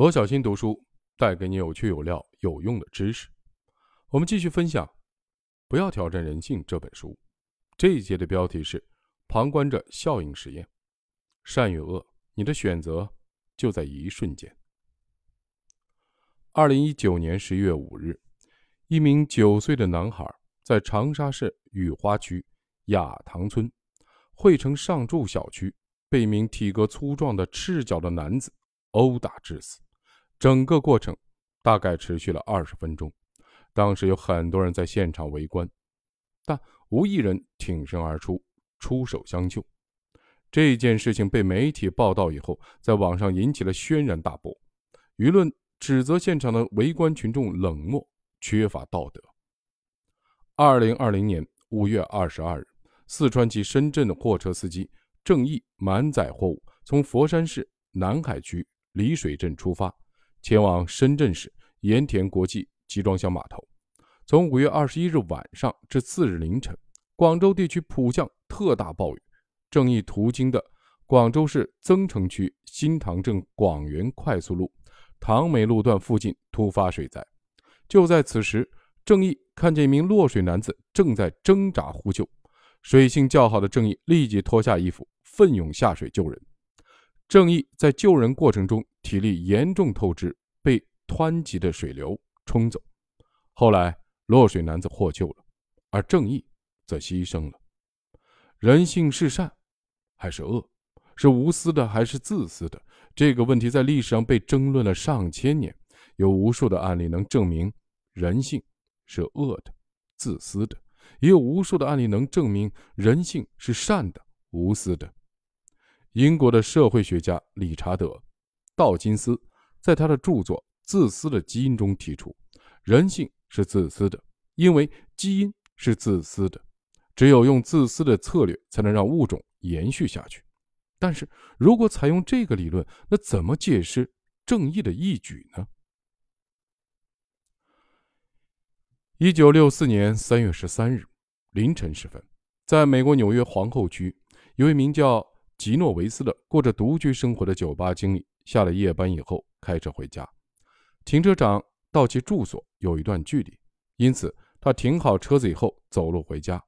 罗小新读书带给你有趣有料有用的知识。我们继续分享《不要挑战人性》这本书。这一节的标题是“旁观者效应实验”。善与恶，你的选择就在一瞬间。二零一九年十一月五日，一名九岁的男孩在长沙市雨花区雅塘村汇城上筑小区被一名体格粗壮的赤脚的男子殴打致死。整个过程大概持续了二十分钟，当时有很多人在现场围观，但无一人挺身而出出手相救。这件事情被媒体报道以后，在网上引起了轩然大波，舆论指责现场的围观群众冷漠、缺乏道德。二零二零年五月二十二日，四川籍深圳的货车司机郑毅满载货物从佛山市南海区丽水镇出发。前往深圳市盐田国际集装箱码头。从五月二十一日晚上至次日凌晨，广州地区普降特大暴雨。正义途经的广州市增城区新塘镇广元快速路塘美路段附近突发水灾。就在此时，正义看见一名落水男子正在挣扎呼救。水性较好的正义立即脱下衣服，奋勇下水救人。正义在救人过程中体力严重透支，被湍急的水流冲走。后来落水男子获救了，而正义则牺牲了。人性是善还是恶？是无私的还是自私的？这个问题在历史上被争论了上千年，有无数的案例能证明人性是恶的、自私的，也有无数的案例能证明人性是善的、无私的。英国的社会学家理查德·道金斯在他的著作《自私的基因》中提出，人性是自私的，因为基因是自私的，只有用自私的策略才能让物种延续下去。但是如果采用这个理论，那怎么解释正义的义举呢？一九六四年三月十三日凌晨时分，在美国纽约皇后区，有一名叫。吉诺维斯的过着独居生活的酒吧经理下了夜班以后开车回家，停车场到其住所有一段距离，因此他停好车子以后走路回家。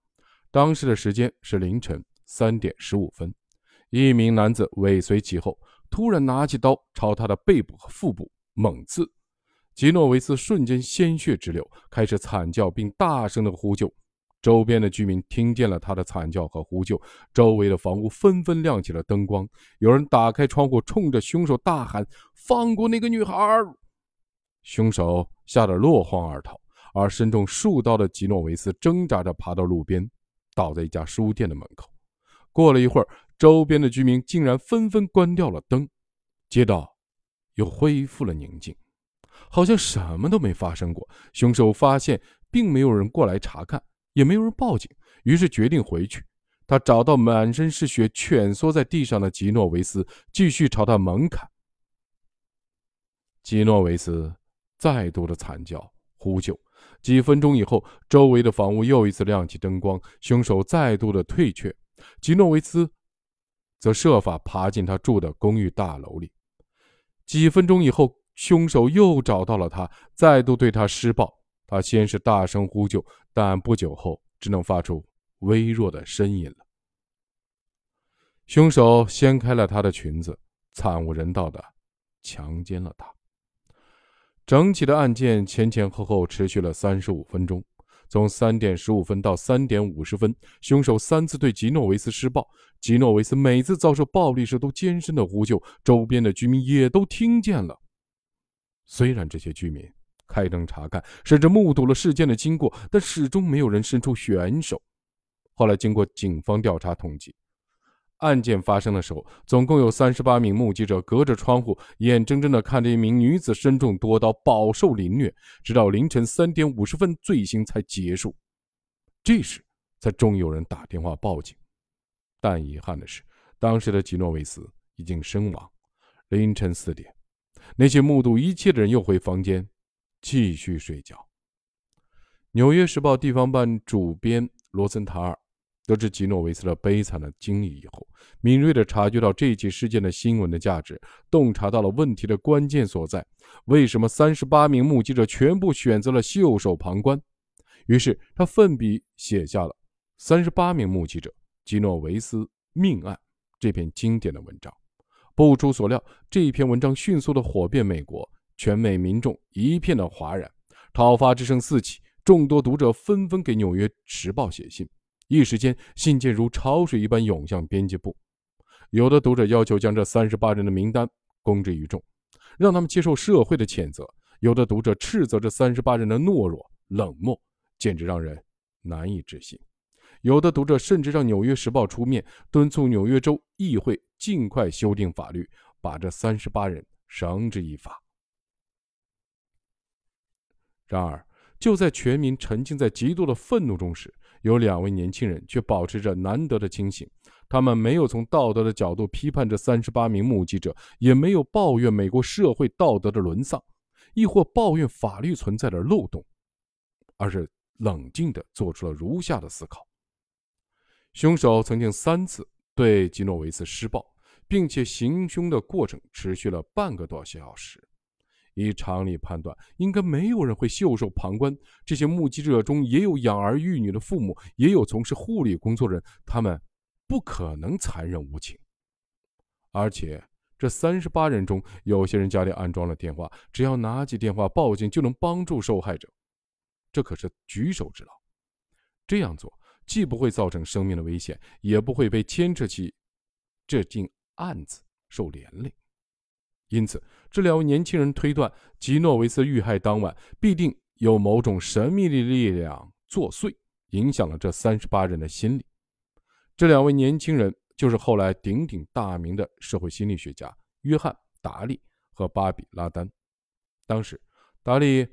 当时的时间是凌晨三点十五分，一名男子尾随其后，突然拿起刀朝他的背部和腹部猛刺，吉诺维斯瞬间鲜血直流，开始惨叫并大声的呼救。周边的居民听见了他的惨叫和呼救，周围的房屋纷纷亮起了灯光。有人打开窗户，冲着凶手大喊：“放过那个女孩！”凶手吓得落荒而逃，而身中数刀的吉诺维斯挣扎着爬到路边，倒在一家书店的门口。过了一会儿，周边的居民竟然纷纷关掉了灯，街道又恢复了宁静，好像什么都没发生过。凶手发现并没有人过来查看。也没有人报警，于是决定回去。他找到满身是血、蜷缩在地上的吉诺维斯，继续朝他猛砍。吉诺维斯再度的惨叫呼救。几分钟以后，周围的房屋又一次亮起灯光，凶手再度的退却。吉诺维斯则设法爬进他住的公寓大楼里。几分钟以后，凶手又找到了他，再度对他施暴。他先是大声呼救，但不久后只能发出微弱的呻吟了。凶手掀开了她的裙子，惨无人道的强奸了她。整起的案件前前后后持续了三十五分钟，从三点十五分到三点五十分，凶手三次对吉诺维斯施暴。吉诺维斯每次遭受暴力时都尖声的呼救，周边的居民也都听见了。虽然这些居民。开灯查看，甚至目睹了事件的经过，但始终没有人伸出援手。后来，经过警方调查统计，案件发生的时候，总共有三十八名目击者隔着窗户，眼睁睁地看着一名女子身中多刀，饱受凌虐，直到凌晨三点五十分，罪行才结束。这时，才终于有人打电话报警。但遗憾的是，当时的吉诺维斯已经身亡。凌晨四点，那些目睹一切的人又回房间。继续睡觉。《纽约时报》地方办主编罗森塔尔得知吉诺维斯的悲惨的经历以后，敏锐地察觉到这起事件的新闻的价值，洞察到了问题的关键所在：为什么三十八名目击者全部选择了袖手旁观？于是他奋笔写下了《三十八名目击者吉诺维斯命案》这篇经典的文章。不出所料，这一篇文章迅速的火遍美国，全美民众一片的哗然，讨伐之声四起，众多读者纷纷给《纽约时报》写信。一时间，信件如潮水一般涌向编辑部。有的读者要求将这三十八人的名单公之于众，让他们接受社会的谴责；有的读者斥责这三十八人的懦弱、冷漠，简直让人难以置信。有的读者甚至让《纽约时报》出面敦促纽约州议会尽快修订法律，把这三十八人绳之以法。然而，就在全民沉浸在极度的愤怒中时，有两位年轻人却保持着难得的清醒，他们没有从道德的角度批判这三十八名目击者，也没有抱怨美国社会道德的沦丧，亦或抱怨法律存在的漏洞，而是冷静地做出了如下的思考：凶手曾经三次对吉诺维斯施暴，并且行凶的过程持续了半个多小时。以常理判断，应该没有人会袖手旁观。这些目击者中也有养儿育女的父母，也有从事护理工作人，他们不可能残忍无情。而且，这三十八人中，有些人家里安装了电话，只要拿起电话报警，就能帮助受害者。这可是举手之劳。这样做既不会造成生命的危险，也不会被牵扯起这件案子受连累。因此，这两位年轻人推断，吉诺维斯遇害当晚必定有某种神秘的力量作祟，影响了这三十八人的心理。这两位年轻人就是后来鼎鼎大名的社会心理学家约翰·达利和巴比·拉丹。当时，达利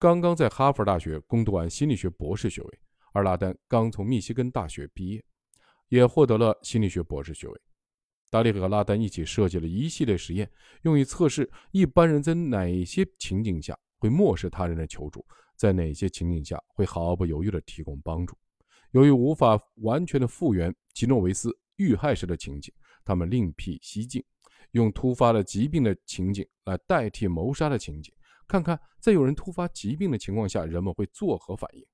刚刚在哈佛大学攻读完心理学博士学位，而拉丹刚从密西根大学毕业，也获得了心理学博士学位。达利和拉丹一起设计了一系列实验，用于测试一般人在哪些情景下会漠视他人的求助，在哪些情景下会毫不犹豫地提供帮助。由于无法完全的复原吉诺维斯遇害时的情景，他们另辟蹊径，用突发的疾病的情景来代替谋杀的情景，看看在有人突发疾病的情况下，人们会作何反应。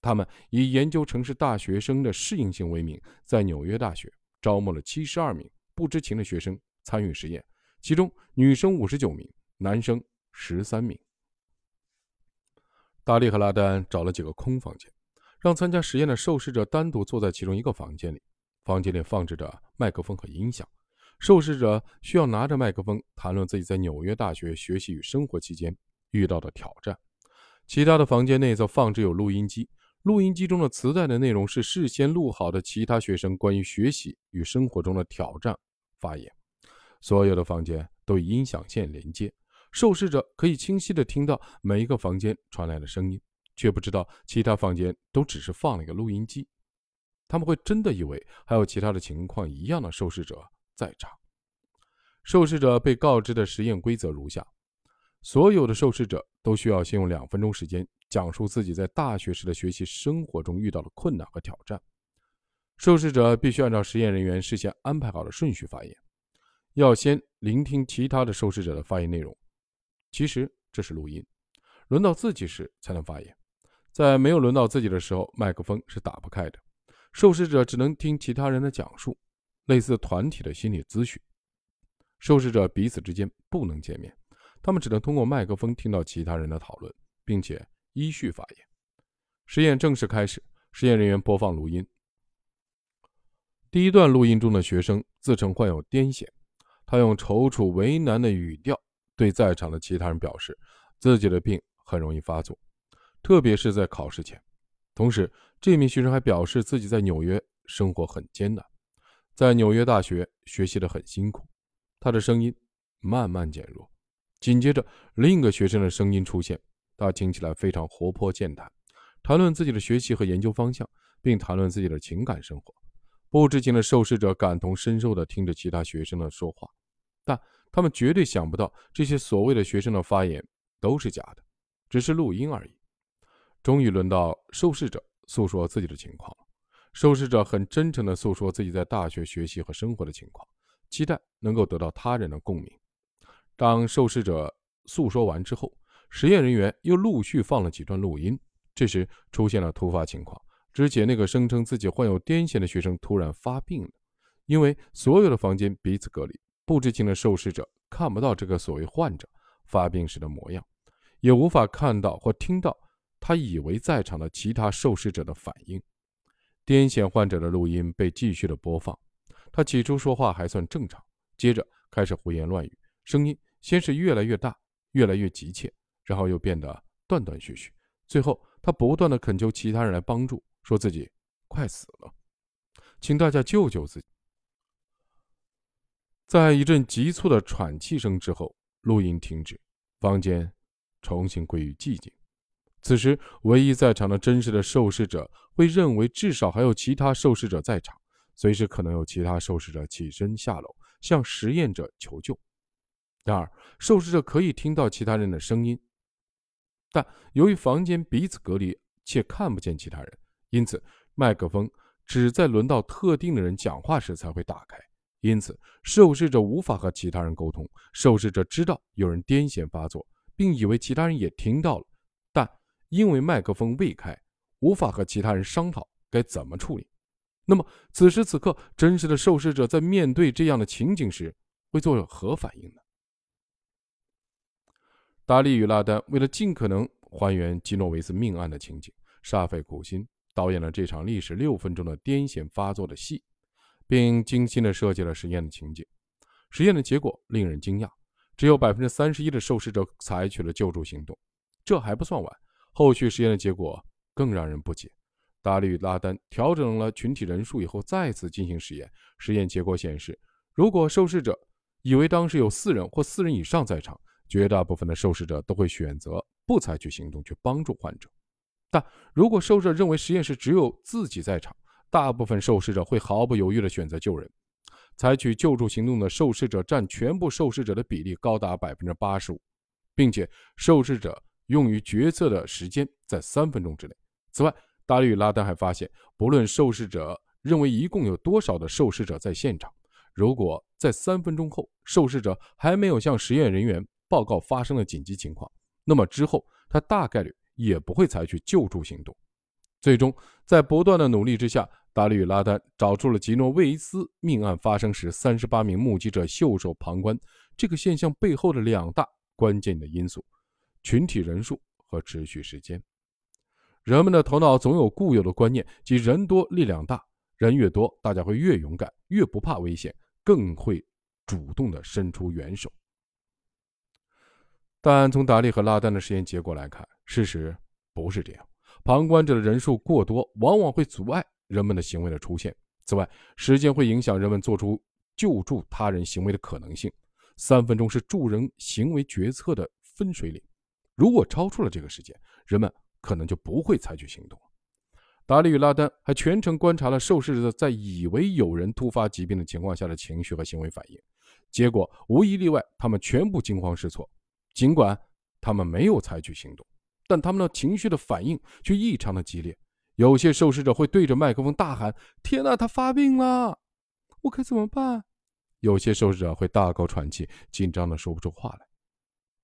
他们以研究城市大学生的适应性为名，在纽约大学招募了七十二名。不知情的学生参与实验，其中女生五十九名，男生十三名。达利和拉丹找了几个空房间，让参加实验的受试者单独坐在其中一个房间里。房间里放置着麦克风和音响，受试者需要拿着麦克风谈论自己在纽约大学学习与生活期间遇到的挑战。其他的房间内则放置有录音机。录音机中的磁带的内容是事先录好的其他学生关于学习与生活中的挑战发言。所有的房间都以音响线连接，受试者可以清晰地听到每一个房间传来的声音，却不知道其他房间都只是放了一个录音机。他们会真的以为还有其他的情况一样的受试者在场。受试者被告知的实验规则如下：所有的受试者都需要先用两分钟时间。讲述自己在大学时的学习生活中遇到的困难和挑战。受试者必须按照实验人员事先安排好的顺序发言，要先聆听其他的受试者的发言内容。其实这是录音，轮到自己时才能发言。在没有轮到自己的时候，麦克风是打不开的。受试者只能听其他人的讲述，类似团体的心理咨询。受试者彼此之间不能见面，他们只能通过麦克风听到其他人的讨论，并且。依序发言。实验正式开始。实验人员播放录音。第一段录音中的学生自称患有癫痫，他用踌躇为难的语调对在场的其他人表示，自己的病很容易发作，特别是在考试前。同时，这名学生还表示自己在纽约生活很艰难，在纽约大学学习的很辛苦。他的声音慢慢减弱。紧接着，另一个学生的声音出现。他听起来非常活泼健谈，谈论自己的学习和研究方向，并谈论自己的情感生活。不知情的受试者感同身受地听着其他学生的说话，但他们绝对想不到这些所谓的学生的发言都是假的，只是录音而已。终于轮到受试者诉说自己的情况了。受试者很真诚地诉说自己在大学学习和生活的情况，期待能够得到他人的共鸣。当受试者诉说完之后，实验人员又陆续放了几段录音。这时出现了突发情况，之前那个声称自己患有癫痫的学生突然发病了。因为所有的房间彼此隔离，不知情的受试者看不到这个所谓患者发病时的模样，也无法看到或听到他以为在场的其他受试者的反应。癫痫患者的录音被继续的播放，他起初说话还算正常，接着开始胡言乱语，声音先是越来越大，越来越急切，然后又变得断断续续，最后他不断的恳求其他人来帮助，说自己快死了，请大家救救自己。在一阵急促的喘气声之后，录音停止，房间重新归于寂静。此时，唯一在场的真实的受试者会认为至少还有其他受试者在场，随时可能有其他受试者起身下楼向实验者求救。然而，受试者可以听到其他人的声音，但由于房间彼此隔离且看不见其他人，因此麦克风只在轮到特定的人讲话时才会打开。因此，受试者无法和其他人沟通。受试者知道有人癫痫发作，并以为其他人也听到了，但因为麦克风未开，无法和其他人商讨该怎么处理。那么，此时此刻，真实的受试者在面对这样的情景时会做何反应呢？达利与拉丹为了尽可能还原基诺维斯命案的情景，煞费苦心导演了这场历时六分钟的癫痫发作的戏。并精心的设计了实验的情景。实验的结果令人惊讶，只有百分之三十一的受试者采取了救助行动。这还不算完，后续实验的结果更让人不解。达利与拉丹调整了群体人数以后，再次进行实验。实验结果显示，如果受试者以为当时有四人或四人以上在场，绝大部分的受试者都会选择不采取行动去帮助患者。但如果受试者认为实验室只有自己在场，大部分受试者会毫不犹豫地选择救人，采取救助行动的受试者占全部受试者的比例高达百分之八十五，并且受试者用于决策的时间在三分钟之内。此外，达利与拉丹还发现，不论受试者认为一共有多少的受试者在现场，如果在三分钟后受试者还没有向实验人员报告发生了紧急情况，那么之后他大概率也不会采取救助行动。最终，在不断的努力之下。达利与拉丹找出了吉诺维斯命案发生时三十八名目击者袖手旁观这个现象背后的两大关键的因素：群体人数和持续时间。人们的头脑总有固有的观念，即人多力量大，人越多，大家会越勇敢，越不怕危险，更会主动的伸出援手。但从达利和拉丹的实验结果来看，事实不是这样。旁观者的人数过多，往往会阻碍。人们的行为的出现。此外，时间会影响人们做出救助他人行为的可能性。三分钟是助人行为决策的分水岭，如果超出了这个时间，人们可能就不会采取行动。达利与拉丹还全程观察了受试者在以为有人突发疾病的情况下的情绪和行为反应，结果无一例外，他们全部惊慌失措。尽管他们没有采取行动，但他们的情绪的反应却异常的激烈。有些受试者会对着麦克风大喊：“天哪，他发病了，我该怎么办？”有些受试者会大口喘气，紧张的说不出话来。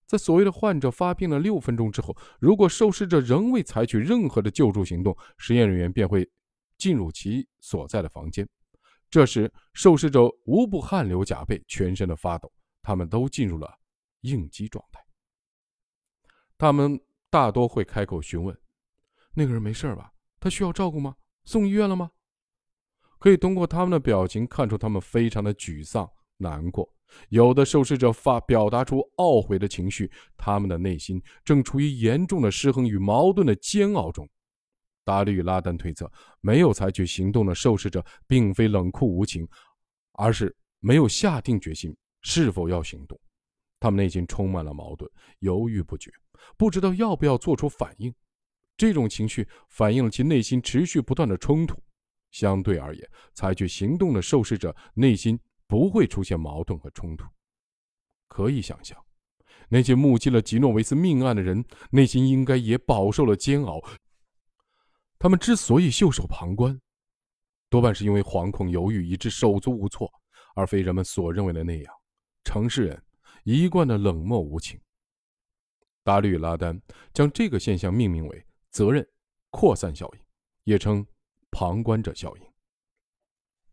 在所谓的患者发病了六分钟之后，如果受试者仍未采取任何的救助行动，实验人员便会进入其所在的房间。这时，受试者无不汗流浃背，全身的发抖，他们都进入了应激状态。他们大多会开口询问：“那个人没事吧？”他需要照顾吗？送医院了吗？可以通过他们的表情看出，他们非常的沮丧、难过。有的受试者发表达出懊悔的情绪，他们的内心正处于严重的失衡与矛盾的煎熬中。达利与拉丹推测，没有采取行动的受试者并非冷酷无情，而是没有下定决心是否要行动。他们内心充满了矛盾，犹豫不决，不知道要不要做出反应。这种情绪反映了其内心持续不断的冲突。相对而言，采取行动的受试者内心不会出现矛盾和冲突。可以想象，那些目击了吉诺维斯命案的人内心应该也饱受了煎熬。他们之所以袖手旁观，多半是因为惶恐犹豫，以致手足无措，而非人们所认为的那样，城市人一贯的冷漠无情。达律拉丹将这个现象命名为“责任扩散效应”，也称“旁观者效应”。